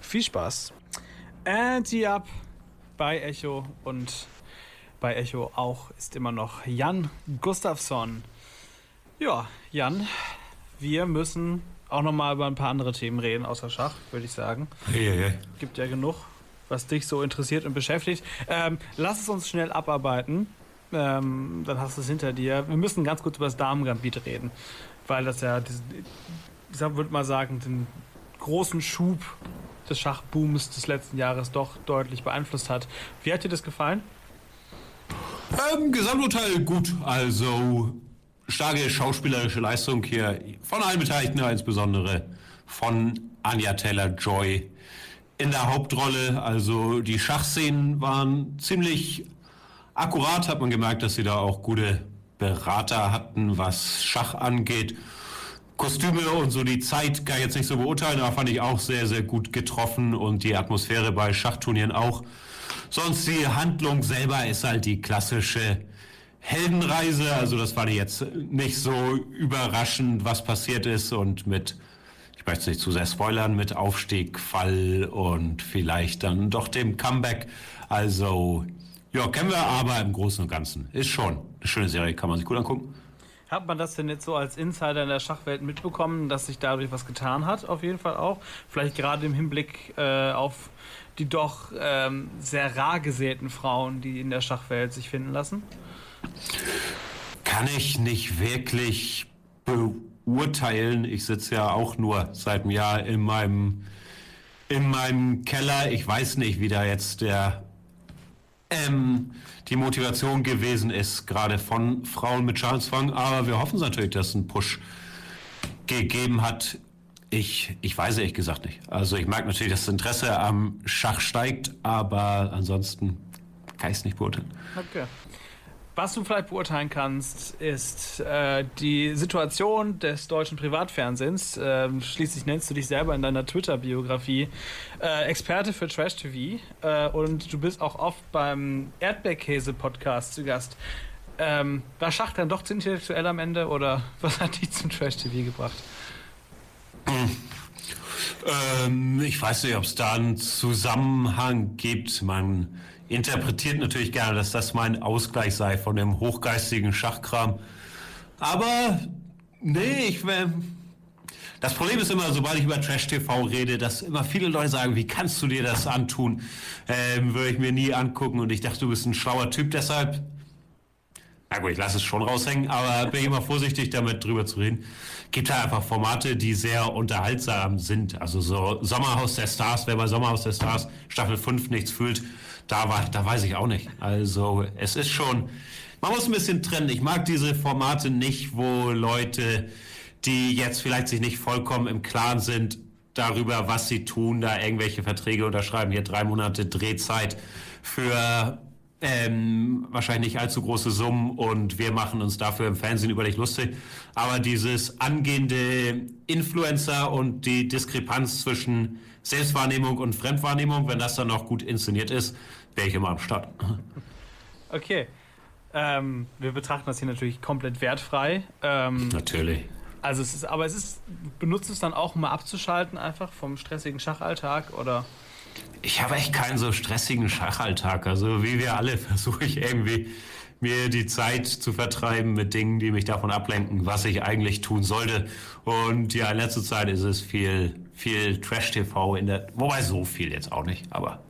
Viel Spaß. Anti-Up bei Echo und bei Echo auch ist immer noch Jan Gustafsson. Ja, Jan, wir müssen auch nochmal über ein paar andere Themen reden, außer Schach, würde ich sagen. Hey, hey, hey. Gibt ja genug, was dich so interessiert und beschäftigt. Ähm, lass es uns schnell abarbeiten. Ähm, dann hast du es hinter dir. Wir müssen ganz kurz über das Damengambit reden, weil das ja, ich würde mal sagen, den großen Schub des Schachbooms des letzten Jahres doch deutlich beeinflusst hat. Wie hat dir das gefallen? Ähm, Gesamturteil gut. Also starke schauspielerische Leistung hier von allen Beteiligten, insbesondere von Anja Taylor-Joy in der Hauptrolle. Also die Schachszenen waren ziemlich akkurat, hat man gemerkt, dass sie da auch gute Berater hatten, was Schach angeht. Kostüme und so die Zeit kann ich jetzt nicht so beurteilen, aber fand ich auch sehr, sehr gut getroffen und die Atmosphäre bei Schachturnieren auch. Sonst die Handlung selber ist halt die klassische Heldenreise. Also das war jetzt nicht so überraschend, was passiert ist und mit, ich möchte es nicht zu sehr spoilern, mit Aufstieg, Fall und vielleicht dann doch dem Comeback. Also ja, kennen wir aber im Großen und Ganzen. Ist schon eine schöne Serie, kann man sich gut angucken. Hat man das denn jetzt so als Insider in der Schachwelt mitbekommen, dass sich dadurch was getan hat? Auf jeden Fall auch. Vielleicht gerade im Hinblick äh, auf die doch ähm, sehr rar gesäten Frauen, die in der Schachwelt sich finden lassen? Kann ich nicht wirklich beurteilen. Ich sitze ja auch nur seit einem Jahr in meinem, in meinem Keller. Ich weiß nicht, wie da jetzt der ähm, die Motivation gewesen ist, gerade von Frauen mit Schadensfang. Aber wir hoffen natürlich, dass es einen Push gegeben hat. Ich, ich weiß ehrlich gesagt nicht. Also ich mag natürlich, dass das Interesse am Schach steigt, aber ansonsten kann ich es nicht beurteilen. Okay. Was du vielleicht beurteilen kannst, ist äh, die Situation des deutschen Privatfernsehens. Äh, schließlich nennst du dich selber in deiner Twitter-Biografie äh, Experte für Trash TV äh, und du bist auch oft beim Erdbeerkäse-Podcast zu Gast. Ähm, war Schach dann doch zu intellektuell am Ende oder was hat dich zum Trash TV gebracht? Ähm, ich weiß nicht, ob es da einen Zusammenhang gibt. Man interpretiert natürlich gerne, dass das mein Ausgleich sei von dem hochgeistigen Schachkram. Aber nee, ich will. Das Problem ist immer, sobald ich über Trash TV rede, dass immer viele Leute sagen, wie kannst du dir das antun? Ähm, würde ich mir nie angucken und ich dachte, du bist ein schlauer Typ, deshalb. Na gut, ich lasse es schon raushängen, aber bin immer vorsichtig, damit drüber zu reden. Gibt halt einfach Formate, die sehr unterhaltsam sind. Also so Sommerhaus der Stars, wer bei Sommerhaus der Stars Staffel 5 nichts fühlt, da, war, da weiß ich auch nicht. Also es ist schon, man muss ein bisschen trennen. Ich mag diese Formate nicht, wo Leute, die jetzt vielleicht sich nicht vollkommen im Klaren sind darüber, was sie tun, da irgendwelche Verträge unterschreiben. Hier drei Monate Drehzeit für ähm, wahrscheinlich nicht allzu große Summen und wir machen uns dafür im Fernsehen über lustig. Aber dieses angehende Influencer und die Diskrepanz zwischen Selbstwahrnehmung und Fremdwahrnehmung, wenn das dann noch gut inszeniert ist, wäre ich immer am Start. Okay. Ähm, wir betrachten das hier natürlich komplett wertfrei. Ähm, natürlich. Also es ist, aber es ist, benutzt es dann auch, um mal abzuschalten, einfach vom stressigen Schachalltag oder? Ich habe echt keinen so stressigen Schachalltag. Also wie wir alle versuche ich irgendwie mir die Zeit zu vertreiben mit Dingen, die mich davon ablenken, was ich eigentlich tun sollte. Und ja, in letzter Zeit ist es viel, viel Trash-TV in der, wobei so viel jetzt auch nicht, aber.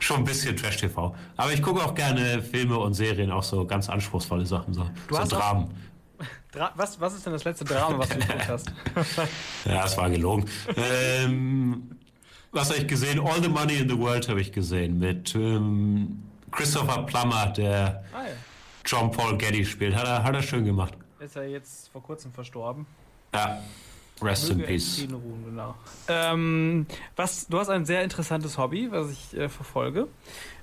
Schon ein bisschen Trash-TV. Aber ich gucke auch gerne Filme und Serien, auch so ganz anspruchsvolle Sachen, so, du so hast Dramen. Dra was, was ist denn das letzte Drama, was du geguckt hast? ja, es war gelogen. ähm, was habe ich gesehen? All the Money in the World habe ich gesehen mit ähm, Christopher Plummer, der ah, ja. John Paul Getty spielt. Hat er, hat er schön gemacht. Ist er jetzt vor kurzem verstorben? Ja. Rest in Peace. In Ruhen, genau. ähm, was, du hast ein sehr interessantes Hobby, was ich äh, verfolge,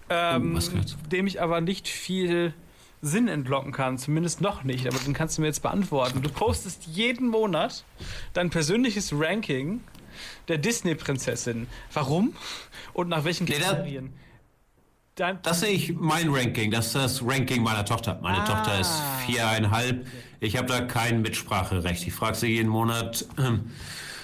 ähm, oh, dem ich aber nicht viel Sinn entlocken kann, zumindest noch nicht, aber den kannst du mir jetzt beantworten. Du postest jeden Monat dein persönliches Ranking der Disney-Prinzessin. Warum? Und nach welchen Kriterien? Dein das sehe ich mein Ranking. Das ist das Ranking meiner Tochter. Meine ah. Tochter ist viereinhalb. Ich habe da kein Mitspracherecht. Ich frage sie jeden Monat, ähm,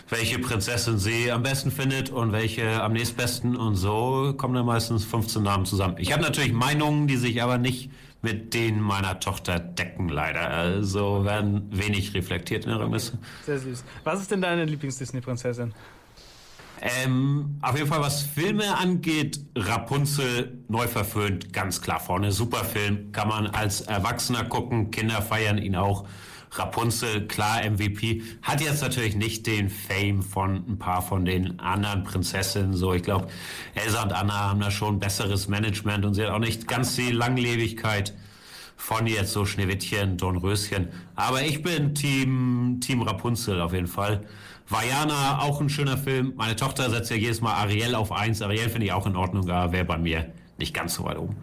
welche Prinzessin sie am besten findet und welche am nächstbesten. Und so kommen dann meistens 15 Namen zusammen. Ich habe natürlich Meinungen, die sich aber nicht mit denen meiner Tochter decken, leider. Also werden wenig reflektiert in der Rangliste. Sehr süß. Was ist denn deine Lieblings-Disney-Prinzessin? Ähm, auf jeden Fall, was Filme angeht, Rapunzel neu verföhnt, ganz klar vorne. Super Film, kann man als Erwachsener gucken, Kinder feiern ihn auch. Rapunzel, klar MVP, hat jetzt natürlich nicht den Fame von ein paar von den anderen Prinzessinnen. So, ich glaube, Elsa und Anna haben da schon besseres Management und sie hat auch nicht ganz die Langlebigkeit von jetzt so Schneewittchen, Dornröschen. Aber ich bin Team, Team Rapunzel auf jeden Fall. Vajana, auch ein schöner Film. Meine Tochter setzt ja jedes Mal Ariel auf eins. Ariel finde ich auch in Ordnung, aber wäre bei mir nicht ganz so weit oben.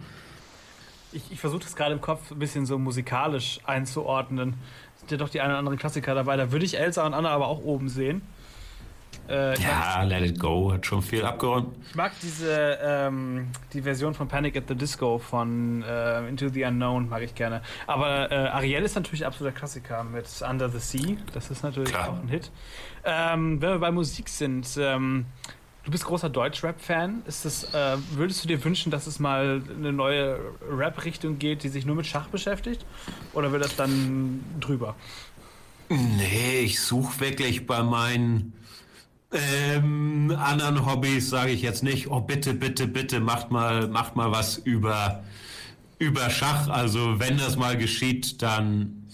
Ich, ich versuche das gerade im Kopf ein bisschen so musikalisch einzuordnen. Sind ja doch die einen oder anderen Klassiker dabei. Da würde ich Elsa und Anna aber auch oben sehen. Äh, ja, Let It Go hat schon viel abgeräumt. Ich mag diese ähm, die Version von Panic at the Disco von äh, Into the Unknown mag ich gerne. Aber äh, Ariel ist natürlich absoluter Klassiker mit Under the Sea. Das ist natürlich Klar. auch ein Hit. Ähm, wenn wir bei Musik sind, ähm, Du bist großer Deutschrap-Fan. Ist das, äh, würdest du dir wünschen, dass es mal eine neue Rap-Richtung geht, die sich nur mit Schach beschäftigt? Oder wird das dann drüber? Nee, ich suche wirklich bei meinen ähm, anderen Hobbys, sage ich jetzt nicht, oh bitte, bitte, bitte, macht mal, macht mal was über, über Schach. Also wenn das mal geschieht, dann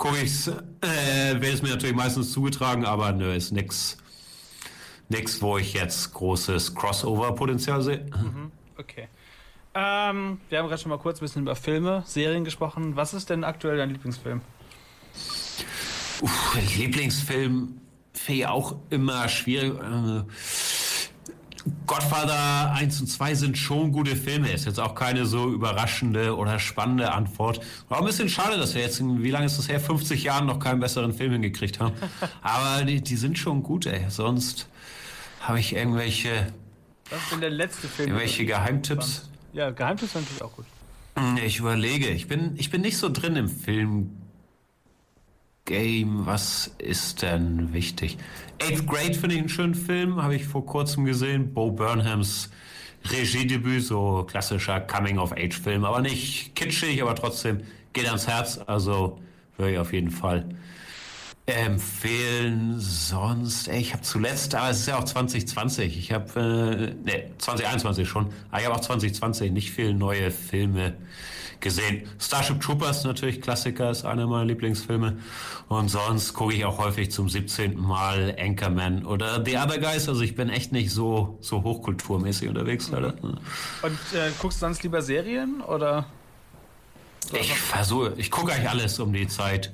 gucke ich's, äh, werde es mir natürlich meistens zugetragen, aber nö, ist nix nichts, wo ich jetzt großes Crossover-Potenzial sehe. Mhm, okay. Ähm, wir haben gerade schon mal kurz ein bisschen über Filme, Serien gesprochen. Was ist denn aktuell dein Lieblingsfilm? Uff, Lieblingsfilm finde ich auch immer schwierig. Äh, Godfather 1 und 2 sind schon gute Filme. Ist jetzt auch keine so überraschende oder spannende Antwort. War ein bisschen schade, dass wir jetzt, wie lange ist das her, 50 Jahren noch keinen besseren Film hingekriegt haben. Aber die, die sind schon gut, ey. Sonst habe ich irgendwelche. Was ist denn der letzte Film? Irgendwelche Geheimtipps? Ja, Geheimtipps sind natürlich auch gut. Ich überlege. Ich bin, ich bin nicht so drin im Film. Game, was ist denn wichtig? Eighth Grade finde ich einen schönen Film, habe ich vor kurzem gesehen. Bo Burnhams Regiedebüt, so klassischer Coming-of-Age-Film, aber nicht kitschig, aber trotzdem geht ans Herz. Also würde ich auf jeden Fall empfehlen sonst? Ey, ich habe zuletzt, aber es ist ja auch 2020. Ich habe, äh, ne, 2021 schon. Aber ich habe auch 2020 nicht viele neue Filme gesehen. Starship Troopers natürlich Klassiker, ist einer meiner Lieblingsfilme. Und sonst gucke ich auch häufig zum 17. Mal Anchorman oder The Other Guys. Also ich bin echt nicht so, so hochkulturmäßig unterwegs. Mhm. Und äh, guckst du sonst lieber Serien oder? Ich versuche, ich gucke eigentlich alles um die Zeit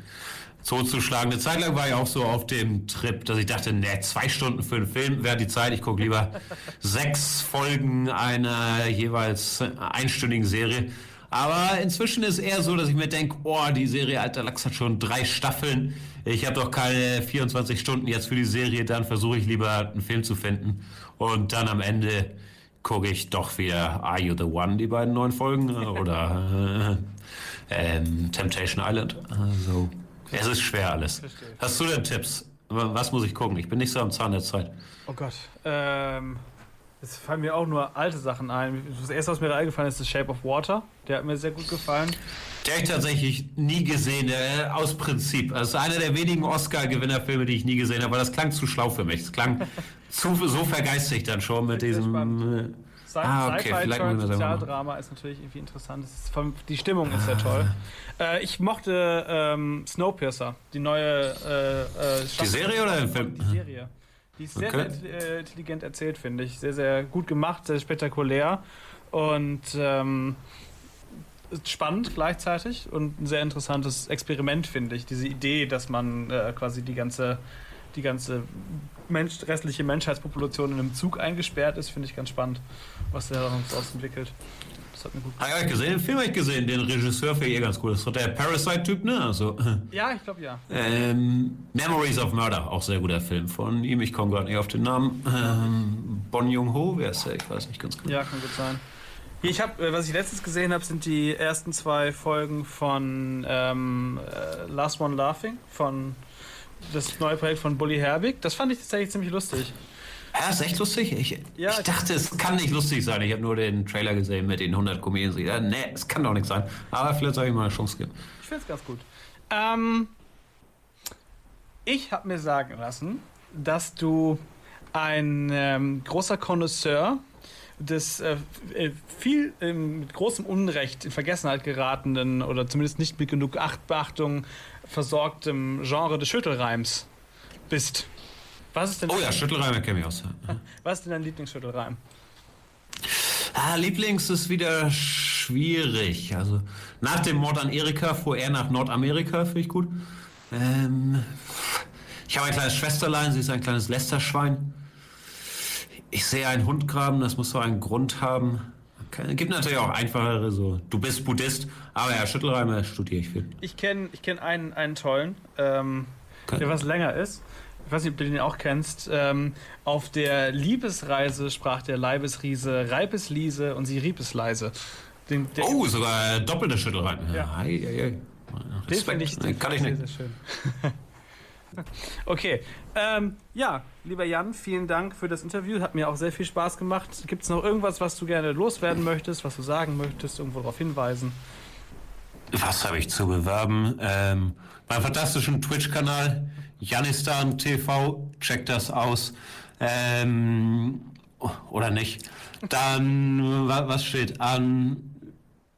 zuzuschlagen. Eine Zeit lang war ich auch so auf dem Trip, dass ich dachte, ne, zwei Stunden für einen Film wäre die Zeit. Ich gucke lieber sechs Folgen einer jeweils einstündigen Serie. Aber inzwischen ist eher so, dass ich mir denke, oh, die Serie Alter Lachs hat schon drei Staffeln. Ich habe doch keine 24 Stunden jetzt für die Serie. Dann versuche ich lieber einen Film zu finden. Und dann am Ende gucke ich doch wieder Are You the One, die beiden neuen Folgen. Oder äh, ähm, Temptation Island. Also es ist schwer alles. Verstehe. Hast du denn Tipps? Was muss ich gucken? Ich bin nicht so am Zahn der Zeit. Oh Gott. Ähm, es fallen mir auch nur alte Sachen ein. Das erste, was mir da eingefallen ist, ist Shape of Water. Der hat mir sehr gut gefallen. Der ich tatsächlich nie gesehen, äh, aus Prinzip. Das ist einer der wenigen Oscar-Gewinnerfilme, die ich nie gesehen habe, aber das klang zu schlau für mich. Es klang zu, so vergeistigt dann schon mit diesem. Sci ah, okay, Sci-Fi Sozialdrama ist natürlich irgendwie interessant. Ist die Stimmung ist sehr toll. Äh, ich mochte ähm, Snowpiercer, die neue äh, äh, Die Serie oder der Film? Die Serie. Die ist sehr, okay. sehr äh, intelligent erzählt, finde ich. Sehr, sehr gut gemacht, sehr spektakulär und ähm, spannend gleichzeitig und ein sehr interessantes Experiment, finde ich. Diese Idee, dass man äh, quasi die ganze die ganze Mensch, restliche Menschheitspopulation in einem Zug eingesperrt ist, finde ich ganz spannend, was der daraus entwickelt. Hat mir gut gefallen. Ja, ich gesehen, den Film habe ich gesehen, den Regisseur finde ich eh ganz cool. Das ist der Parasite-Typ, ne? Also, ja, ich glaube ja. Ähm, Memories of Murder, auch sehr guter Film von ihm. Ich komme gerade nicht auf den Namen. Ähm, bon Jung-ho, wer ist der? Ich weiß nicht ganz genau. Ja, kann gut sein. Ich habe, äh, was ich letztens gesehen habe, sind die ersten zwei Folgen von ähm, äh, Last One Laughing von das neue Projekt von Bully Herbig. Das fand ich tatsächlich ziemlich lustig. Ja, ist echt lustig. Ich, ja, ich dachte, es kann nicht lustig sein. Ich habe nur den Trailer gesehen mit den 100 Comedians. Ja, nee, es kann doch nicht sein. Aber vielleicht soll ich mal eine Chance geben. Ich finde es ganz gut. Ähm, ich habe mir sagen lassen, dass du ein ähm, großer Connoisseur des äh, äh viel äh, mit großem Unrecht in Vergessenheit geratenen oder zumindest nicht mit genug Achtbeachtung versorgtem Genre des Schüttelreims bist. Was ist denn oh ja, Schüttelreime kenne ich aus. Was ist denn dein Lieblingsschüttelreim? Ah, Lieblings ist wieder schwierig. Also nach dem Mord an Erika fuhr er nach Nordamerika, finde ich gut. Ähm, ich habe ein kleines Schwesterlein, sie ist ein kleines Lästerschwein. Ich sehe einen Hund graben, das muss so einen Grund haben. Es gibt natürlich auch einfachere, so du bist Buddhist, aber ja, Schüttelreime studiere ich viel. Ich kenne ich kenn einen, einen tollen, ähm, der was länger ist. Ich weiß nicht, ob du den auch kennst. Ähm, auf der Liebesreise sprach der Leibesriese Reibesliese und sie rieb es leise. Den, oh, sogar doppelte Schüttelreime. Ja. Ei, ei, ei. Den finde ich, kann ich nicht. Sehr, schön. okay. Ähm, ja, lieber Jan, vielen Dank für das Interview. Hat mir auch sehr viel Spaß gemacht. Gibt es noch irgendwas, was du gerne loswerden möchtest, was du sagen möchtest, irgendwo darauf hinweisen? Was habe ich zu bewerben? Ähm, mein fantastischen Twitch-Kanal Janistan TV, checkt das aus. Ähm, oder nicht? Dann, was steht an?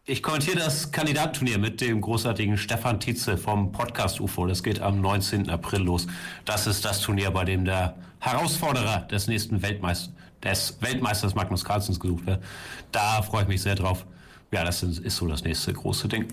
Ich kommentiere das Kandidatenturnier mit dem großartigen Stefan Tietze vom Podcast UFO. Das geht am 19. April los. Das ist das Turnier, bei dem der Herausforderer des nächsten Weltmeisters, des Weltmeisters Magnus Carlsens gesucht wird. Da freue ich mich sehr drauf. Ja, das ist so das nächste große Ding.